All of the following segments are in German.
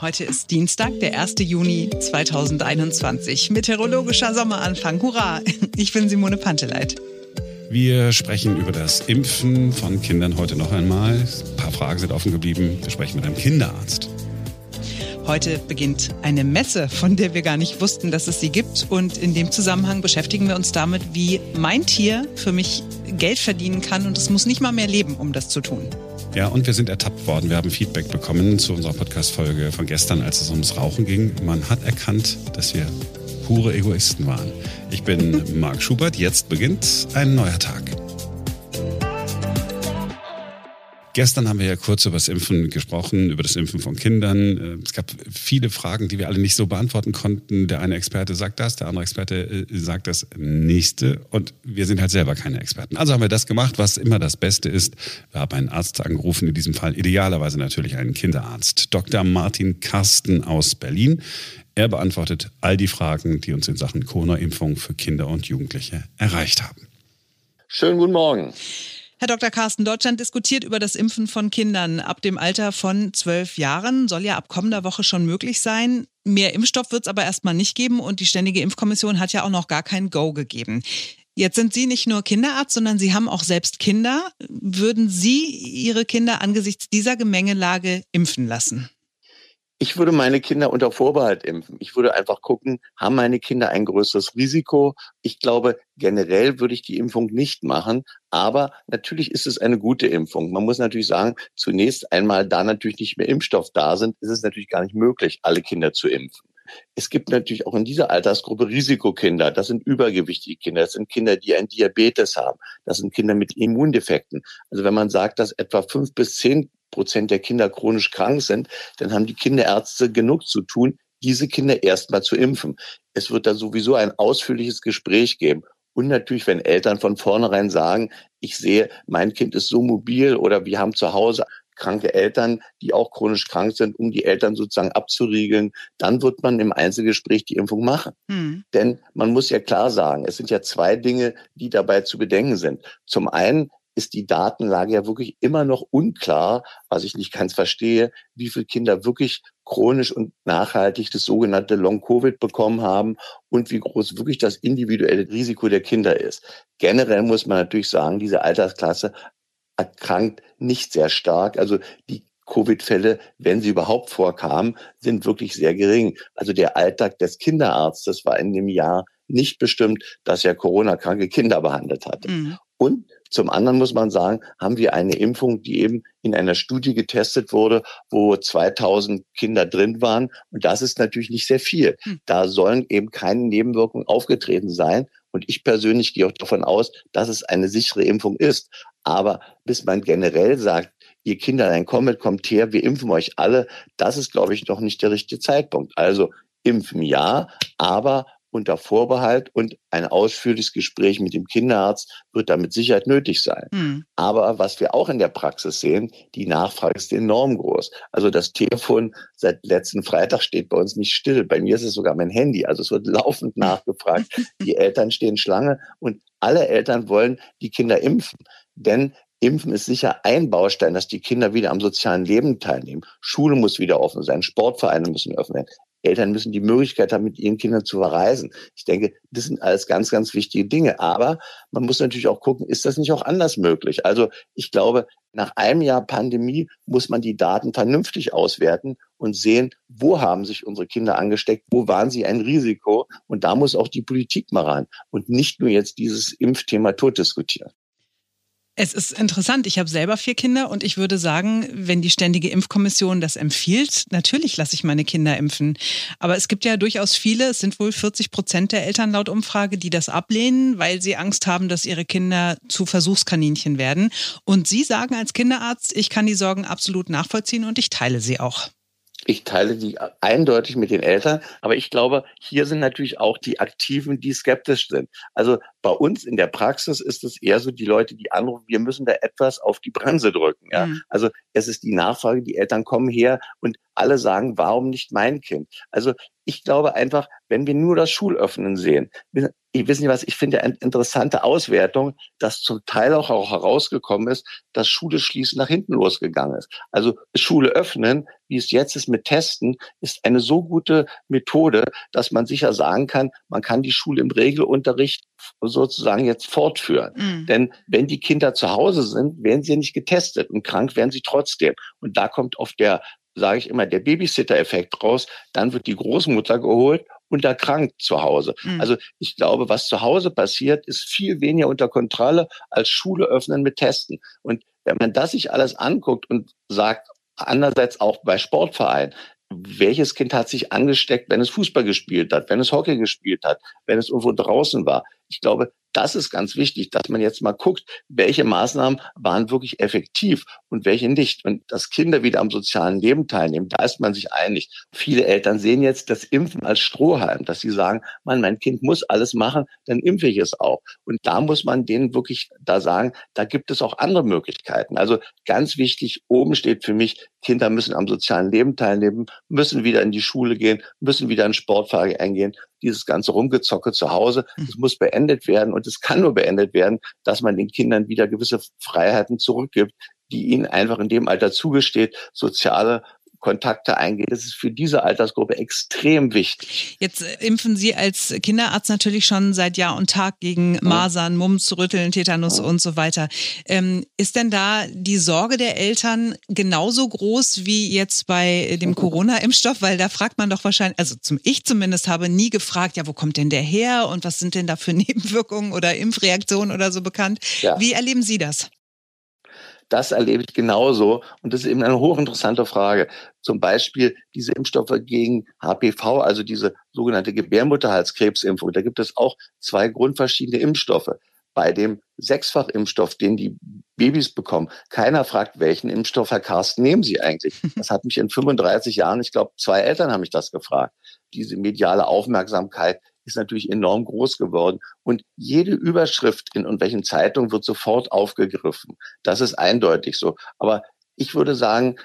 Heute ist Dienstag, der 1. Juni 2021. Meteorologischer Sommeranfang. Hurra! Ich bin Simone Panteleit. Wir sprechen über das Impfen von Kindern heute noch einmal. Ein paar Fragen sind offen geblieben. Wir sprechen mit einem Kinderarzt. Heute beginnt eine Messe, von der wir gar nicht wussten, dass es sie gibt. Und in dem Zusammenhang beschäftigen wir uns damit, wie mein Tier für mich Geld verdienen kann. Und es muss nicht mal mehr leben, um das zu tun. Ja, und wir sind ertappt worden. Wir haben Feedback bekommen zu unserer Podcast-Folge von gestern, als es ums Rauchen ging. Man hat erkannt, dass wir pure Egoisten waren. Ich bin Marc Schubert. Jetzt beginnt ein neuer Tag. Gestern haben wir ja kurz über das Impfen gesprochen, über das Impfen von Kindern. Äh, es gab viele Fragen, die wir alle nicht so beantworten konnten. Der eine Experte sagt das, der andere Experte äh, sagt das nächste. Und wir sind halt selber keine Experten. Also haben wir das gemacht, was immer das Beste ist. Wir haben einen Arzt angerufen, in diesem Fall idealerweise natürlich einen Kinderarzt. Dr. Martin Karsten aus Berlin. Er beantwortet all die Fragen, die uns in Sachen Corona-Impfung für Kinder und Jugendliche erreicht haben. Schönen guten Morgen. Herr Dr. Carsten, Deutschland diskutiert über das Impfen von Kindern ab dem Alter von zwölf Jahren. Soll ja ab kommender Woche schon möglich sein. Mehr Impfstoff wird es aber erstmal nicht geben und die Ständige Impfkommission hat ja auch noch gar kein Go gegeben. Jetzt sind Sie nicht nur Kinderarzt, sondern Sie haben auch selbst Kinder. Würden Sie Ihre Kinder angesichts dieser Gemengelage impfen lassen? Ich würde meine Kinder unter Vorbehalt impfen. Ich würde einfach gucken, haben meine Kinder ein größeres Risiko? Ich glaube, generell würde ich die Impfung nicht machen, aber natürlich ist es eine gute Impfung. Man muss natürlich sagen, zunächst einmal, da natürlich nicht mehr Impfstoff da sind, ist es natürlich gar nicht möglich, alle Kinder zu impfen. Es gibt natürlich auch in dieser Altersgruppe Risikokinder. Das sind übergewichtige Kinder. Das sind Kinder, die ein Diabetes haben. Das sind Kinder mit Immundefekten. Also wenn man sagt, dass etwa fünf bis zehn Prozent der Kinder chronisch krank sind, dann haben die Kinderärzte genug zu tun, diese Kinder erstmal zu impfen. Es wird da sowieso ein ausführliches Gespräch geben. Und natürlich, wenn Eltern von vornherein sagen, ich sehe, mein Kind ist so mobil oder wir haben zu Hause kranke Eltern, die auch chronisch krank sind, um die Eltern sozusagen abzuriegeln, dann wird man im Einzelgespräch die Impfung machen. Hm. Denn man muss ja klar sagen, es sind ja zwei Dinge, die dabei zu bedenken sind. Zum einen ist die Datenlage ja wirklich immer noch unklar, was ich nicht ganz verstehe, wie viele Kinder wirklich chronisch und nachhaltig das sogenannte Long-Covid bekommen haben und wie groß wirklich das individuelle Risiko der Kinder ist. Generell muss man natürlich sagen, diese Altersklasse erkrankt nicht sehr stark. Also die Covid-Fälle, wenn sie überhaupt vorkamen, sind wirklich sehr gering. Also der Alltag des Kinderarztes war in dem Jahr nicht bestimmt, dass er Corona-kranke Kinder behandelt hatte. Mhm. Und zum anderen muss man sagen, haben wir eine Impfung, die eben in einer Studie getestet wurde, wo 2000 Kinder drin waren. Und das ist natürlich nicht sehr viel. Hm. Da sollen eben keine Nebenwirkungen aufgetreten sein. Und ich persönlich gehe auch davon aus, dass es eine sichere Impfung ist. Aber bis man generell sagt, ihr Kinder, kommt, kommt her, wir impfen euch alle, das ist, glaube ich, noch nicht der richtige Zeitpunkt. Also impfen ja, aber unter Vorbehalt und ein ausführliches Gespräch mit dem Kinderarzt wird da mit Sicherheit nötig sein. Mhm. Aber was wir auch in der Praxis sehen, die Nachfrage ist enorm groß. Also das Telefon seit letzten Freitag steht bei uns nicht still. Bei mir ist es sogar mein Handy. Also es wird laufend nachgefragt. die Eltern stehen Schlange und alle Eltern wollen die Kinder impfen. Denn Impfen ist sicher ein Baustein, dass die Kinder wieder am sozialen Leben teilnehmen. Schule muss wieder offen sein, Sportvereine müssen offen werden. Eltern müssen die Möglichkeit haben, mit ihren Kindern zu verreisen. Ich denke, das sind alles ganz, ganz wichtige Dinge. Aber man muss natürlich auch gucken, ist das nicht auch anders möglich? Also ich glaube, nach einem Jahr Pandemie muss man die Daten vernünftig auswerten und sehen, wo haben sich unsere Kinder angesteckt, wo waren sie ein Risiko. Und da muss auch die Politik mal ran und nicht nur jetzt dieses Impfthema tot diskutieren. Es ist interessant. Ich habe selber vier Kinder und ich würde sagen, wenn die Ständige Impfkommission das empfiehlt, natürlich lasse ich meine Kinder impfen. Aber es gibt ja durchaus viele, es sind wohl 40 Prozent der Eltern laut Umfrage, die das ablehnen, weil sie Angst haben, dass ihre Kinder zu Versuchskaninchen werden. Und Sie sagen als Kinderarzt, ich kann die Sorgen absolut nachvollziehen und ich teile sie auch. Ich teile die eindeutig mit den Eltern, aber ich glaube, hier sind natürlich auch die Aktiven, die skeptisch sind. Also bei uns in der Praxis ist es eher so die Leute, die anrufen, wir müssen da etwas auf die Bremse drücken. Ja? Mhm. Also es ist die Nachfrage, die Eltern kommen her und alle sagen, warum nicht mein Kind? Also ich glaube einfach, wenn wir nur das Schulöffnen sehen, ich weiß nicht was, ich finde eine interessante Auswertung, dass zum Teil auch, auch herausgekommen ist, dass Schule schließen nach hinten losgegangen ist. Also Schule öffnen, wie es jetzt ist mit Testen, ist eine so gute Methode, dass man sicher sagen kann, man kann die Schule im Regelunterricht sozusagen jetzt fortführen. Mhm. Denn wenn die Kinder zu Hause sind, werden sie nicht getestet und krank werden sie trotzdem. Und da kommt oft der sage ich immer, der Babysitter-Effekt raus. Dann wird die Großmutter geholt und erkrankt zu Hause. Mhm. Also ich glaube, was zu Hause passiert, ist viel weniger unter Kontrolle als Schule öffnen mit Testen. Und wenn man das sich alles anguckt und sagt, andererseits auch bei Sportvereinen, welches Kind hat sich angesteckt, wenn es Fußball gespielt hat, wenn es Hockey gespielt hat, wenn es irgendwo draußen war. Ich glaube, das ist ganz wichtig, dass man jetzt mal guckt, welche Maßnahmen waren wirklich effektiv und welche nicht. Und dass Kinder wieder am sozialen Leben teilnehmen, da ist man sich einig. Viele Eltern sehen jetzt das Impfen als Strohhalm, dass sie sagen, Mann, mein Kind muss alles machen, dann impfe ich es auch. Und da muss man denen wirklich da sagen, da gibt es auch andere Möglichkeiten. Also ganz wichtig, oben steht für mich, Kinder müssen am sozialen Leben teilnehmen, müssen wieder in die Schule gehen, müssen wieder in Sportverein eingehen. Dieses ganze Rumgezocke zu Hause, hm. das muss beendet werden. Und es kann nur beendet werden, dass man den Kindern wieder gewisse Freiheiten zurückgibt, die ihnen einfach in dem Alter zugesteht, soziale Kontakte eingeht. Das ist für diese Altersgruppe extrem wichtig. Jetzt äh, impfen Sie als Kinderarzt natürlich schon seit Jahr und Tag gegen Masern, Mumps, Rütteln, Tetanus ja. und so weiter. Ähm, ist denn da die Sorge der Eltern genauso groß wie jetzt bei dem Corona-Impfstoff? Weil da fragt man doch wahrscheinlich, also zum, ich zumindest habe nie gefragt, ja, wo kommt denn der her und was sind denn da für Nebenwirkungen oder Impfreaktionen oder so bekannt? Ja. Wie erleben Sie das? Das erlebe ich genauso. Und das ist eben eine hochinteressante Frage. Zum Beispiel diese Impfstoffe gegen HPV, also diese sogenannte Gebärmutterhalskrebsimpfung. Da gibt es auch zwei grundverschiedene Impfstoffe. Bei dem Sechsfachimpfstoff, den die Babys bekommen, keiner fragt, welchen Impfstoff, Herr Carsten, nehmen Sie eigentlich? Das hat mich in 35 Jahren, ich glaube, zwei Eltern haben mich das gefragt. Diese mediale Aufmerksamkeit ist natürlich enorm groß geworden. Und jede Überschrift in irgendwelchen Zeitungen wird sofort aufgegriffen. Das ist eindeutig so. Aber ich würde sagen,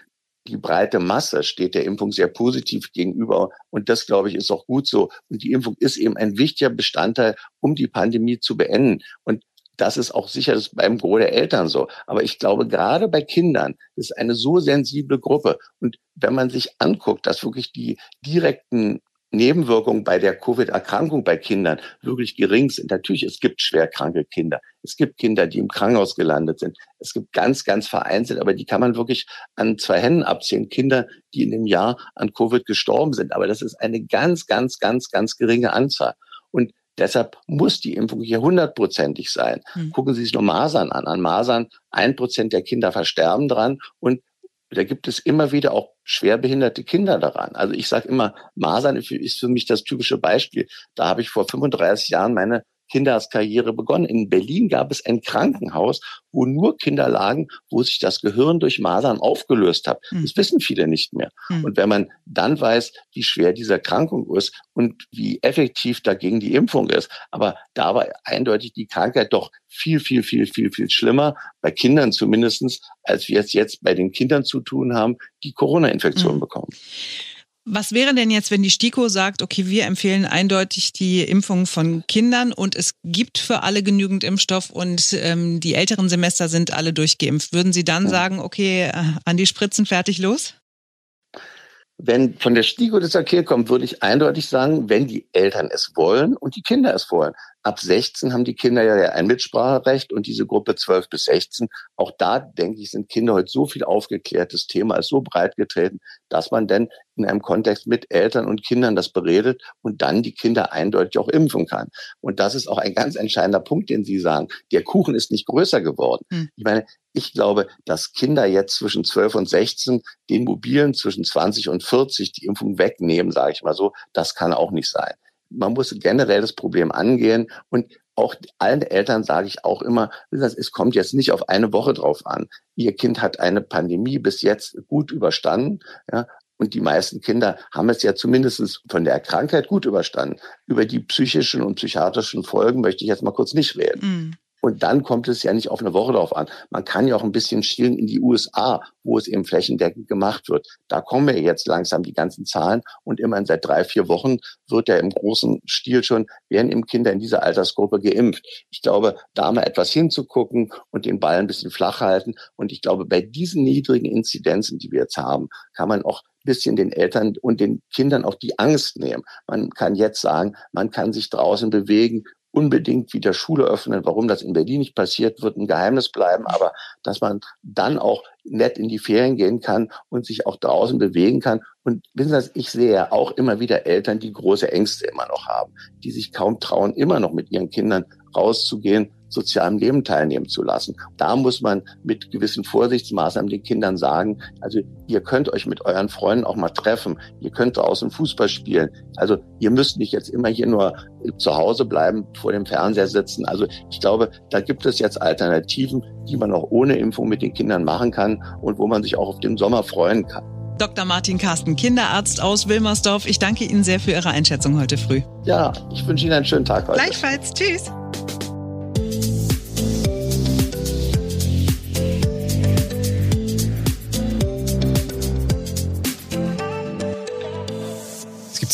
die breite Masse steht der Impfung sehr positiv gegenüber. Und das, glaube ich, ist auch gut so. Und die Impfung ist eben ein wichtiger Bestandteil, um die Pandemie zu beenden. Und das ist auch sicher das beim Gros der Eltern so. Aber ich glaube, gerade bei Kindern ist eine so sensible Gruppe. Und wenn man sich anguckt, dass wirklich die direkten Nebenwirkungen bei der Covid-Erkrankung bei Kindern wirklich gering sind. Natürlich, es gibt schwerkranke Kinder. Es gibt Kinder, die im Krankenhaus gelandet sind. Es gibt ganz, ganz vereinzelt, aber die kann man wirklich an zwei Händen abzählen. Kinder, die in dem Jahr an Covid gestorben sind. Aber das ist eine ganz, ganz, ganz, ganz geringe Anzahl. Und Deshalb muss die Impfung hier hundertprozentig sein. Hm. Gucken Sie sich nur Masern an. An Masern ein Prozent der Kinder versterben dran und da gibt es immer wieder auch schwerbehinderte Kinder daran. Also ich sage immer, Masern ist für mich das typische Beispiel. Da habe ich vor 35 Jahren meine Kinderarztkarriere begonnen. In Berlin gab es ein Krankenhaus, wo nur Kinder lagen, wo sich das Gehirn durch Masern aufgelöst hat. Mhm. Das wissen viele nicht mehr. Mhm. Und wenn man dann weiß, wie schwer diese Erkrankung ist und wie effektiv dagegen die Impfung ist, aber da war eindeutig die Krankheit doch viel, viel, viel, viel, viel schlimmer, bei Kindern zumindestens, als wir es jetzt bei den Kindern zu tun haben, die Corona-Infektion mhm. bekommen. Was wäre denn jetzt, wenn die STIKO sagt, okay, wir empfehlen eindeutig die Impfung von Kindern und es gibt für alle genügend Impfstoff und ähm, die älteren Semester sind alle durchgeimpft? Würden Sie dann sagen, okay, äh, an die Spritzen fertig los? Wenn von der STIKO das okay kommt, würde ich eindeutig sagen, wenn die Eltern es wollen und die Kinder es wollen. Ab 16 haben die Kinder ja ein Mitspracherecht und diese Gruppe 12 bis 16, auch da denke ich, sind Kinder heute so viel aufgeklärtes Thema, ist so breit getreten, dass man denn in einem Kontext mit Eltern und Kindern das beredet und dann die Kinder eindeutig auch impfen kann. Und das ist auch ein ganz entscheidender Punkt, den Sie sagen. Der Kuchen ist nicht größer geworden. Hm. Ich meine, ich glaube, dass Kinder jetzt zwischen 12 und 16 den Mobilen zwischen 20 und 40 die Impfung wegnehmen, sage ich mal so, das kann auch nicht sein man muss generell das Problem angehen und auch allen Eltern sage ich auch immer, es kommt jetzt nicht auf eine Woche drauf an. Ihr Kind hat eine Pandemie bis jetzt gut überstanden. Ja, und die meisten Kinder haben es ja zumindest von der Krankheit gut überstanden. Über die psychischen und psychiatrischen Folgen möchte ich jetzt mal kurz nicht reden. Und dann kommt es ja nicht auf eine Woche drauf an. Man kann ja auch ein bisschen schielen in die USA, wo es eben flächendeckend gemacht wird. Da kommen ja jetzt langsam die ganzen Zahlen und immerhin seit drei, vier Wochen wird ja im großen Stil schon, werden eben Kinder in dieser Altersgruppe geimpft. Ich glaube, da mal etwas hinzugucken und den Ball ein bisschen flach halten. Und ich glaube, bei diesen niedrigen Inzidenzen, die wir jetzt haben, kann man auch bisschen den Eltern und den Kindern auch die Angst nehmen. Man kann jetzt sagen, man kann sich draußen bewegen, unbedingt wieder Schule öffnen. Warum das in Berlin nicht passiert, wird ein Geheimnis bleiben. Aber dass man dann auch nett in die Ferien gehen kann und sich auch draußen bewegen kann. Und wissen Sie, ich sehe auch immer wieder Eltern, die große Ängste immer noch haben, die sich kaum trauen, immer noch mit ihren Kindern rauszugehen sozialen Leben teilnehmen zu lassen. Da muss man mit gewissen Vorsichtsmaßnahmen den Kindern sagen, also ihr könnt euch mit euren Freunden auch mal treffen, ihr könnt draußen Fußball spielen. Also ihr müsst nicht jetzt immer hier nur zu Hause bleiben, vor dem Fernseher sitzen. Also ich glaube, da gibt es jetzt Alternativen, die man auch ohne Impfung mit den Kindern machen kann und wo man sich auch auf den Sommer freuen kann. Dr. Martin Carsten, Kinderarzt aus Wilmersdorf. Ich danke Ihnen sehr für Ihre Einschätzung heute früh. Ja, ich wünsche Ihnen einen schönen Tag heute. Gleichfalls. Tschüss.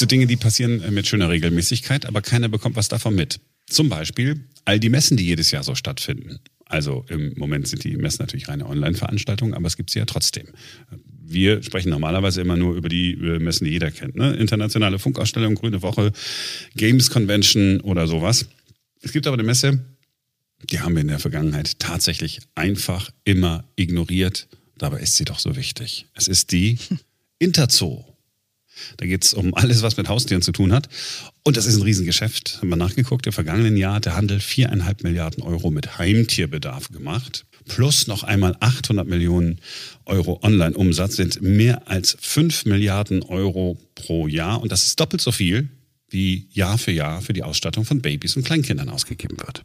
So Dinge, die passieren äh, mit schöner Regelmäßigkeit, aber keiner bekommt was davon mit. Zum Beispiel all die Messen, die jedes Jahr so stattfinden. Also im Moment sind die Messen natürlich reine Online-Veranstaltungen, aber es gibt sie ja trotzdem. Wir sprechen normalerweise immer nur über die Messen, die jeder kennt. Ne? Internationale Funkausstellung, Grüne Woche, Games Convention oder sowas. Es gibt aber eine Messe, die haben wir in der Vergangenheit tatsächlich einfach immer ignoriert. Dabei ist sie doch so wichtig. Es ist die Interzoo. Da geht es um alles, was mit Haustieren zu tun hat. Und das ist ein Riesengeschäft. Haben wir nachgeguckt, im vergangenen Jahr hat der Handel viereinhalb Milliarden Euro mit Heimtierbedarf gemacht. Plus noch einmal 800 Millionen Euro Online-Umsatz sind mehr als 5 Milliarden Euro pro Jahr. Und das ist doppelt so viel, wie Jahr für Jahr für die Ausstattung von Babys und Kleinkindern ausgegeben wird.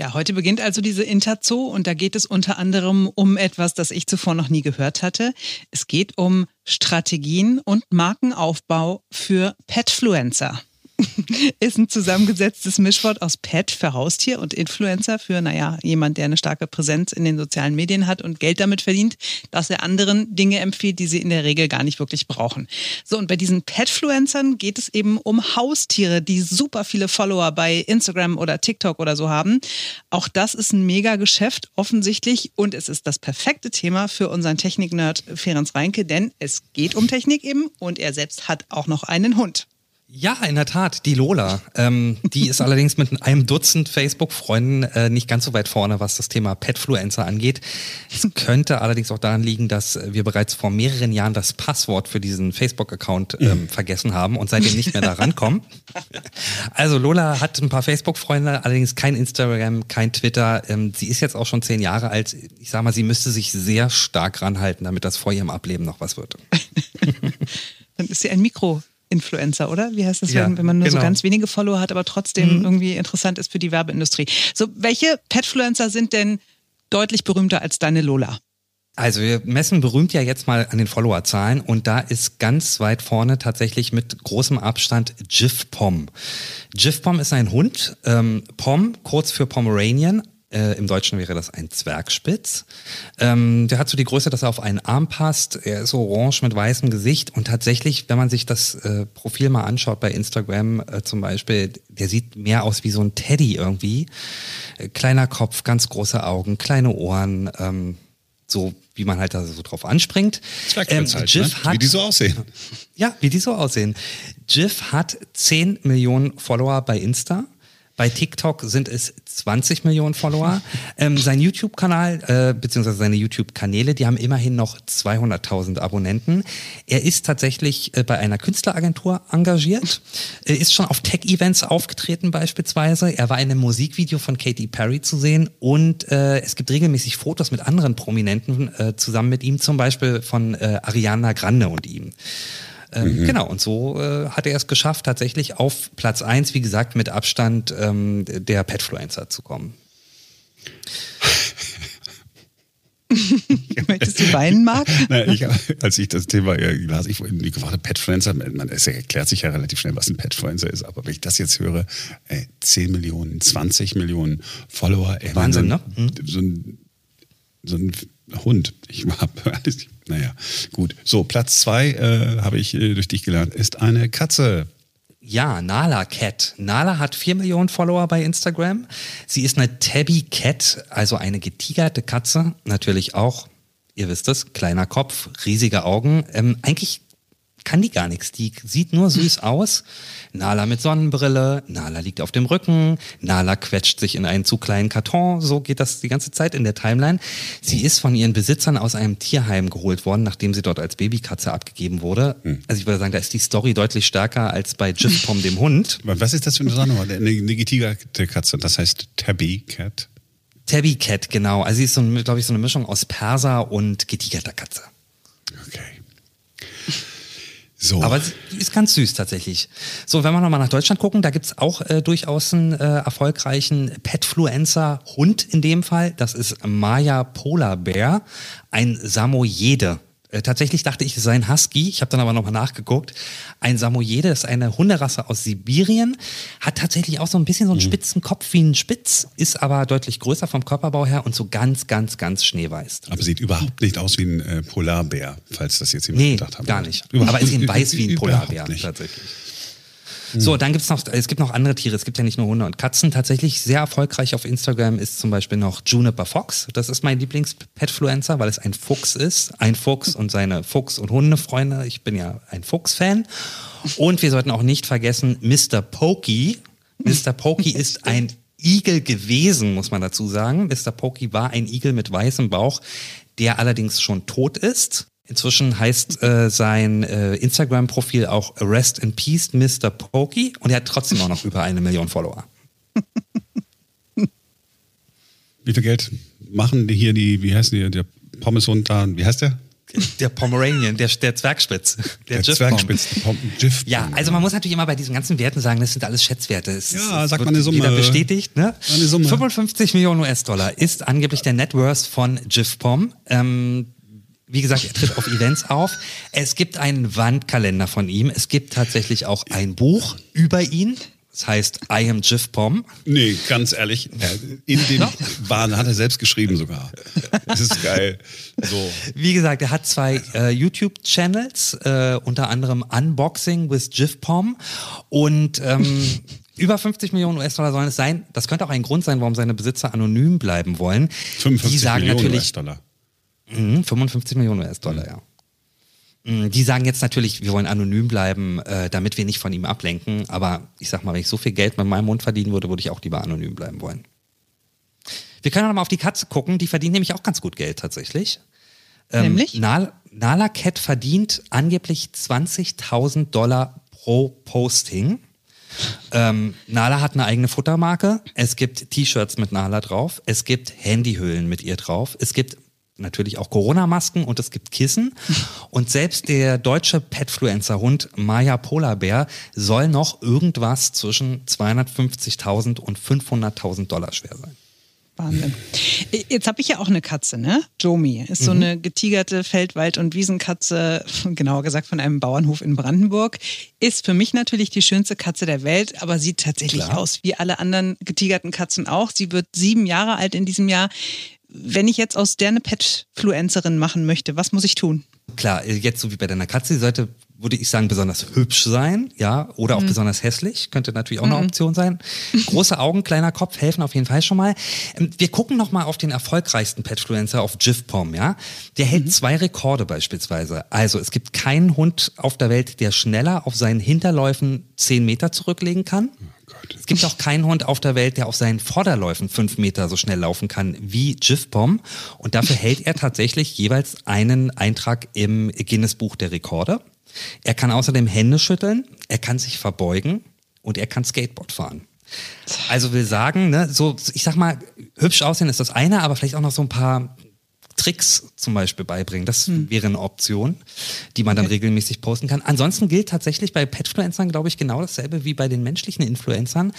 Ja, heute beginnt also diese Interzoo und da geht es unter anderem um etwas, das ich zuvor noch nie gehört hatte. Es geht um Strategien und Markenaufbau für Petfluencer. ist ein zusammengesetztes Mischwort aus Pet für Haustier und Influencer für, naja, jemand, der eine starke Präsenz in den sozialen Medien hat und Geld damit verdient, dass er anderen Dinge empfiehlt, die sie in der Regel gar nicht wirklich brauchen. So, und bei diesen Petfluencern geht es eben um Haustiere, die super viele Follower bei Instagram oder TikTok oder so haben. Auch das ist ein Mega-Geschäft offensichtlich und es ist das perfekte Thema für unseren Technik-Nerd Ferenc Reinke, denn es geht um Technik eben und er selbst hat auch noch einen Hund. Ja, in der Tat, die Lola. Ähm, die ist allerdings mit einem Dutzend Facebook-Freunden äh, nicht ganz so weit vorne, was das Thema Petfluencer angeht. Es könnte allerdings auch daran liegen, dass wir bereits vor mehreren Jahren das Passwort für diesen Facebook-Account ähm, vergessen haben und seitdem nicht mehr da rankommen. Also Lola hat ein paar Facebook-Freunde, allerdings kein Instagram, kein Twitter. Ähm, sie ist jetzt auch schon zehn Jahre alt. Ich sag mal, sie müsste sich sehr stark ranhalten, damit das vor ihrem Ableben noch was wird. Dann ist sie ein Mikro. Influencer, oder? Wie heißt das, ja, wenn man nur genau. so ganz wenige Follower hat, aber trotzdem mhm. irgendwie interessant ist für die Werbeindustrie. So, welche Petfluencer sind denn deutlich berühmter als deine Lola? Also wir messen berühmt ja jetzt mal an den Followerzahlen und da ist ganz weit vorne tatsächlich mit großem Abstand Jif Pom. Jif Pom ist ein Hund, ähm, Pom kurz für Pomeranian, äh, Im Deutschen wäre das ein Zwergspitz. Ähm, der hat so die Größe, dass er auf einen Arm passt. Er ist orange mit weißem Gesicht. Und tatsächlich, wenn man sich das äh, Profil mal anschaut bei Instagram äh, zum Beispiel, der sieht mehr aus wie so ein Teddy irgendwie. Äh, kleiner Kopf, ganz große Augen, kleine Ohren. Ähm, so wie man halt da so drauf anspringt. Zwergspitz ähm, halt, ne? hat, wie die so aussehen. Ja, wie die so aussehen. Jiff hat 10 Millionen Follower bei Insta. Bei TikTok sind es 20 Millionen Follower. ähm, sein YouTube-Kanal, äh, beziehungsweise seine YouTube-Kanäle, die haben immerhin noch 200.000 Abonnenten. Er ist tatsächlich äh, bei einer Künstleragentur engagiert, Er ist schon auf Tech-Events aufgetreten beispielsweise. Er war in einem Musikvideo von Katy Perry zu sehen und äh, es gibt regelmäßig Fotos mit anderen Prominenten äh, zusammen mit ihm, zum Beispiel von äh, Ariana Grande und ihm. Ähm, mhm. Genau, und so äh, hat er es geschafft, tatsächlich auf Platz 1, wie gesagt, mit Abstand ähm, der Petfluencer zu kommen. Möchtest du Beinen mag? Na, ich, als ich das Thema ja, las, ich die gefragte Petfluencer, man es erklärt sich ja relativ schnell, was ein Petfluencer ist, aber wenn ich das jetzt höre, ey, 10 Millionen, 20 Millionen Follower, ey, Wahnsinn, so, ne? Hm. So ein, so ein Hund. Ich habe alles, naja, gut. So, Platz zwei äh, habe ich äh, durch dich gelernt, ist eine Katze. Ja, Nala Cat. Nala hat 4 Millionen Follower bei Instagram. Sie ist eine Tabby Cat, also eine getigerte Katze. Natürlich auch, ihr wisst es, kleiner Kopf, riesige Augen. Ähm, eigentlich kann die gar nichts. Die sieht nur süß aus. Nala mit Sonnenbrille, Nala liegt auf dem Rücken, Nala quetscht sich in einen zu kleinen Karton. So geht das die ganze Zeit in der Timeline. Sie ist von ihren Besitzern aus einem Tierheim geholt worden, nachdem sie dort als Babykatze abgegeben wurde. Also ich würde sagen, da ist die Story deutlich stärker als bei Jif Pom, dem Hund. Was ist das für eine Sonne? Eine, eine getigerte Katze, das heißt Tabby Cat. Tabby Cat, genau. Also sie ist, so, glaube ich, so eine Mischung aus Perser und getigerter Katze. Okay. So. Aber sie ist ganz süß tatsächlich. So, wenn wir nochmal nach Deutschland gucken, da gibt's auch äh, durchaus einen äh, erfolgreichen Petfluencer-Hund in dem Fall. Das ist Maya Polar Bear, ein Samoyede. Äh, tatsächlich dachte ich, es sei ein Husky. Ich habe dann aber nochmal nachgeguckt. Ein Samoyede ist eine Hunderasse aus Sibirien. Hat tatsächlich auch so ein bisschen so einen spitzen Kopf wie ein Spitz, ist aber deutlich größer vom Körperbau her und so ganz, ganz, ganz schneeweiß. aber sieht überhaupt nicht aus wie ein äh, Polarbär, falls das jetzt jemand Nee, gedacht hat. gar nicht. Überhaupt- Aber es ist eben weiß wie ein Polarbär nicht. Tatsächlich. So, dann gibt's noch, es gibt noch andere Tiere. Es gibt ja nicht nur Hunde und Katzen. Tatsächlich sehr erfolgreich auf Instagram ist zum Beispiel noch Juniper Fox. Das ist mein Lieblings-Petfluencer, weil es ein Fuchs ist. Ein Fuchs und seine Fuchs- und Hundefreunde. Ich bin ja ein Fuchs-Fan. Und wir sollten auch nicht vergessen, Mr. Pokey. Mr. Pokey ist ein Igel gewesen, muss man dazu sagen. Mr. Pokey war ein Igel mit weißem Bauch, der allerdings schon tot ist. Inzwischen heißt äh, sein äh, Instagram-Profil auch Rest in Peace Mr. Pokey und er hat trotzdem auch noch über eine Million Follower. Wie viel Geld machen die hier die, wie heißt die, der Pommeshund da, wie heißt der? Der Pomeranian, der, der Zwergspitz. Der, Der Zwergspitz. Pom Jiff Ja, also man muss natürlich immer bei diesen ganzen Werten sagen, das sind alles Schätzwerte. Es, Ja, es sag wird mal eine Summe. Wieder bestätigt, ne? Eine Summe. 55 Millionen US-Dollar ist angeblich der Net Worth von Jiff Pom. Ähm, wie gesagt, er tritt auf Events auf. Es gibt einen Wandkalender von ihm. Es gibt tatsächlich auch ein Buch über ihn. Das heißt I am Jiff Pom. Nee, ganz ehrlich, in dem Wahn hat er selbst geschrieben sogar. Das ist geil. So. Wie gesagt, er hat zwei äh, YouTube-Channels, äh, unter anderem Unboxing with Jiff Pom und ähm, über 50 Millionen US-Dollar sollen es sein. Das könnte auch ein Grund sein, warum seine Besitzer anonym bleiben wollen. 55 Die sagen Millionen natürlich US-Dollar. Mhm, 55 Millionen US-Dollar, ja. Mhm, Die sagen jetzt natürlich, wir wollen anonym bleiben, äh, damit wir nicht von ihm ablenken. Aber ich sag mal, wenn ich so viel Geld mit meinem Mund verdienen würde, würde ich auch lieber anonym bleiben wollen. Wir können noch mal auf die Katze gucken. Die verdient nämlich auch ganz gut Geld tatsächlich. Ähm, Nämlich? Nal Nala Cat verdient angeblich 20.000 Dollar pro Posting. Ähm, Nala hat eine eigene Futtermarke. Es gibt T-Shirts mit Nala drauf. Es gibt Handyhüllen mit ihr drauf. Es gibt natürlich auch Corona-Masken und es gibt Kissen. Und selbst der deutsche Petfluencer-Hund Maya Polarbär soll noch irgendwas zwischen 250.000 und 500.000 Dollar schwer sein. Wahnsinn. Jetzt habe ich ja auch eine Katze, ne? Jomi ist so eine getigerte Feldwald- und Wiesenkatze, genauer gesagt von einem Bauernhof in Brandenburg. Ist für mich natürlich die schönste Katze der Welt, aber sieht tatsächlich Klar. aus wie alle anderen getigerten Katzen auch. Sie wird sieben Jahre alt in diesem Jahr. Wenn ich jetzt aus der eine Petfluencerin machen möchte, was muss ich tun? Klar, äh, jetzt so wie bei deiner Katze, sie sollte, würde ich sagen, besonders hübsch sein, ja, oder auch besonders hässlich, könnte natürlich auch eine Option sein. Große Augen, kleiner Kopf helfen auf jeden Fall schon mal. Ähm, Wir gucken noch mal auf den erfolgreichsten Petfluencer, auf Jifpom, ja. Der hält zwei Rekorde beispielsweise. Also es gibt keinen Hund auf der Welt, der schneller auf seinen Hinterläufen zehn Meter zurücklegen kann. Es gibt auch keinen Hund auf der Welt, der auf seinen Vorderläufen fünf Meter so schnell laufen kann wie Jifpom. Und dafür hält er tatsächlich jeweils einen Eintrag im Guinness-Buch der Rekorde. Er kann außerdem Hände schütteln, er kann sich verbeugen und er kann Skateboard fahren. Also will sagen, ne, so, ich sag mal, hübsch aussehen ist das eine, aber vielleicht auch noch so ein paar Tricks zum Beispiel beibringen. Das wäre eine Option, die man dann regelmäßig posten kann. Ansonsten gilt tatsächlich bei Petfluencern, glaube ich, genau dasselbe wie bei den menschlichen Influencern.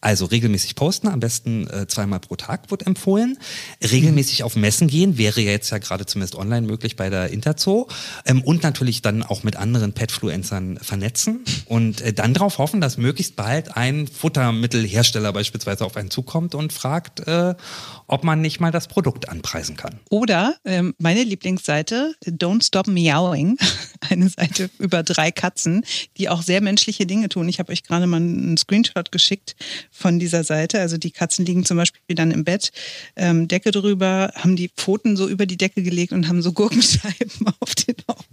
Also regelmäßig posten, am besten äh, zweimal pro Tag wird empfohlen. Regelmäßig auf Messen gehen, wäre jetzt ja gerade zumindest online möglich bei der Interzoo. Ähm, und natürlich dann auch mit anderen Petfluencern vernetzen und äh, dann darauf hoffen, dass möglichst bald ein Futtermittelhersteller beispielsweise auf einen zukommt und fragt, äh, ob man nicht mal das Produkt anpreisen kann. Oder ähm, meine Lieblingsseite, Don't Stop Meowing, eine Seite über drei Katzen, die auch sehr menschliche Dinge tun. Ich habe euch gerade mal einen Screenshot geschickt von dieser Seite. Also die Katzen liegen zum Beispiel dann im Bett, ähm, Decke drüber, haben die Pfoten so über die Decke gelegt und haben so Gurkenscheiben auf den Augen.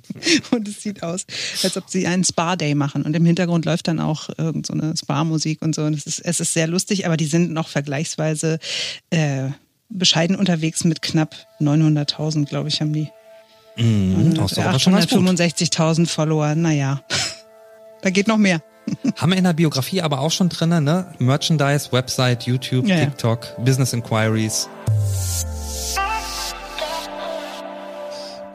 Und es sieht aus, als ob sie einen Spa-Day machen. Und im Hintergrund läuft dann auch irgend so eine Spa-Musik und so. Und es ist, es ist sehr lustig, aber die sind noch vergleichsweise äh, bescheiden unterwegs mit knapp 900.000, glaube ich, haben die. Äh, 865.000 Follower, naja. da geht noch mehr. Haben wir in der Biografie aber auch schon drin, ne? Merchandise, Website, YouTube, Ja, ja. TikTok, Business Inquiries.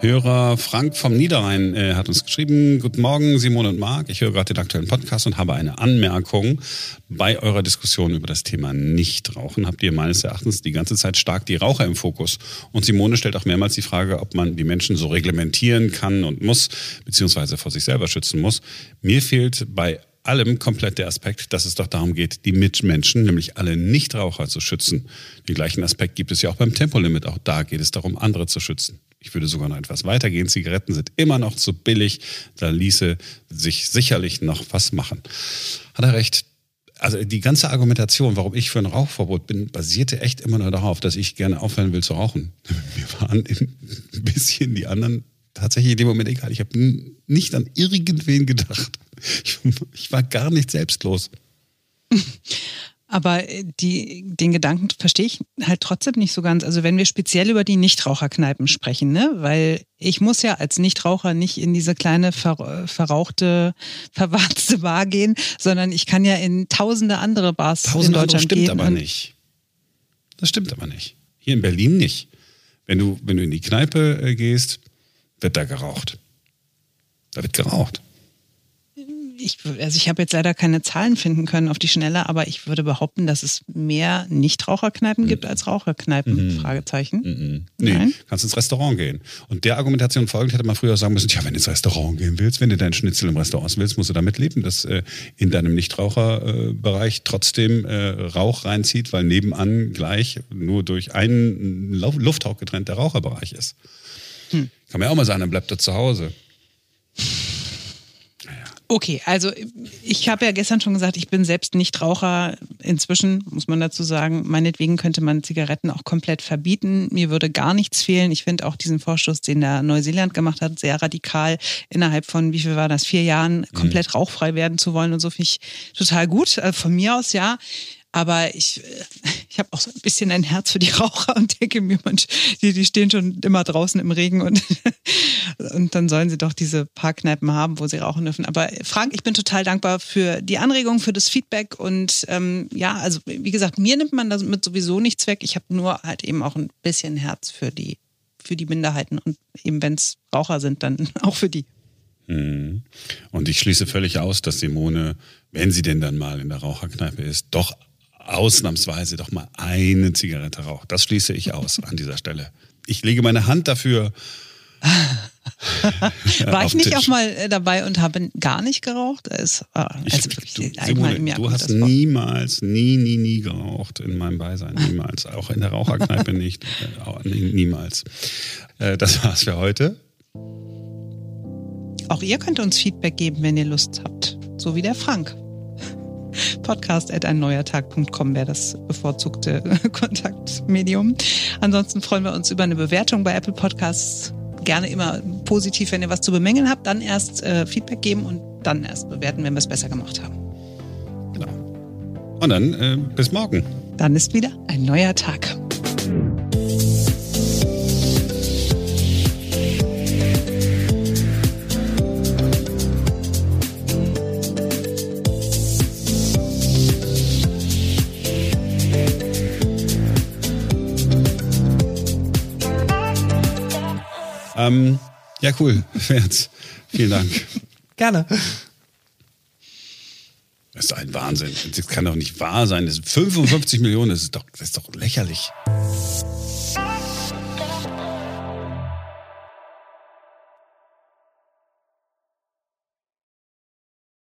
Hörer Frank vom Niederrhein äh, hat uns geschrieben, Guten Morgen Simone und Marc, ich höre gerade den aktuellen Podcast und habe eine Anmerkung. Bei eurer Diskussion über das Thema Nichtrauchen habt ihr meines Erachtens die ganze Zeit stark die Raucher im Fokus. Und Simone stellt auch mehrmals die Frage, ob man die Menschen so reglementieren kann und muss, beziehungsweise vor sich selber schützen muss. Mir fehlt bei allem komplett der Aspekt, dass es doch darum geht, die Mitmenschen, nämlich alle Nichtraucher zu schützen. Den gleichen Aspekt gibt es ja auch beim Tempolimit. Auch da geht es darum, andere zu schützen. Ich würde sogar noch etwas weitergehen. Zigaretten sind immer noch zu billig. Da ließe sich sicherlich noch was machen. Hat er recht. Also die ganze Argumentation, warum ich für ein Rauchverbot bin, basierte echt immer nur darauf, dass ich gerne aufhören will zu rauchen. Mir waren ein bisschen die anderen tatsächlich in dem Moment egal. Ich habe nicht an irgendwen gedacht. Ich, ich war gar nicht selbstlos. Aber äh, die, den Gedanken verstehe ich halt trotzdem nicht so ganz. Also wenn wir speziell über die Nichtraucherkneipen sprechen, ne? Weil ich muss ja als Nichtraucher nicht in diese kleine ver verrauchte, verwarzte Bar gehen, sondern ich kann ja in tausende andere Bars in Tausend andere Deutschland stimmt gehen. aber und- nicht. Das stimmt aber nicht. Hier in Berlin nicht. Wenn du, wenn du in die Kneipe äh, gehst, wird da geraucht. Da wird geraucht. Ich, also ich habe jetzt leider keine Zahlen finden können auf die Schnelle, aber ich würde behaupten, dass es mehr Nichtraucherkneipen gibt als Raucherkneipen. Fragezeichen. Mhm. Nee, Nein. kannst ins Restaurant gehen. Und der Argumentation folgend hätte man früher sagen müssen, ja, wenn du ins Restaurant gehen willst, wenn du deinen Schnitzel im Restaurant willst, musst du damit leben, dass äh, in deinem Nichtraucherbereich trotzdem äh, Rauch reinzieht, weil nebenan gleich nur durch einen Lufthauch getrennt der Raucherbereich ist. Hm. Kann man ja auch mal sagen, dann bleibt er zu Hause. Okay, also ich habe ja gestern schon gesagt, ich bin selbst nicht Raucher. Inzwischen muss man dazu sagen, meinetwegen könnte man Zigaretten auch komplett verbieten. Mir würde gar nichts fehlen. Ich finde auch diesen Vorstoß, den da Neuseeland gemacht hat, sehr radikal. Innerhalb von, wie viel war das, vier Jahren komplett rauchfrei werden zu wollen und so finde ich total gut. Äh, Von mir aus ja. Aber ich, ich habe auch so ein bisschen ein Herz für die Raucher und denke mir, Mensch, die, die stehen schon immer draußen im Regen und, und dann sollen sie doch diese paar Kneipen haben, wo sie rauchen dürfen. Aber Frank, ich bin total dankbar für die Anregung, für das Feedback und ähm, ja, also wie gesagt, mir nimmt man damit sowieso nichts weg. Ich habe nur halt eben auch ein bisschen Herz für die, für die Minderheiten und eben wenn es Raucher sind, dann auch für die. Mhm. Und ich schließe völlig aus, dass Simone, wenn sie denn dann mal in der Raucherkneipe ist, doch ausnahmsweise doch mal eine Zigarette raucht. Das schließe ich aus an dieser Stelle. Ich lege meine Hand dafür. War ich nicht Tisch. auch mal äh, dabei und habe gar nicht geraucht? Es, Ich, also, du, allgemein Simone, du hast niemals, nie, nie, nie geraucht in meinem Beisein. Niemals. Auch in der Raucherkneipe nicht. Äh, Niemals. Äh, Das war's für heute. Auch ihr könnt uns Feedback geben, wenn ihr Lust habt. So wie der Frank. Podcast at einneuertag.com wäre das bevorzugte Kontaktmedium. Ansonsten freuen wir uns über eine Bewertung bei Apple Podcasts. Gerne immer positiv, wenn ihr was zu bemängeln habt. Dann erst äh, Feedback geben und dann erst bewerten, wenn wir es besser gemacht haben. Genau. Und dann äh, bis morgen. Dann ist wieder ein neuer Tag. Ähm, ja, cool. Vielen Dank. Gerne. Das ist ein Wahnsinn. Das kann doch nicht wahr sein. Das sind 55 Millionen, das ist doch, das ist doch lächerlich.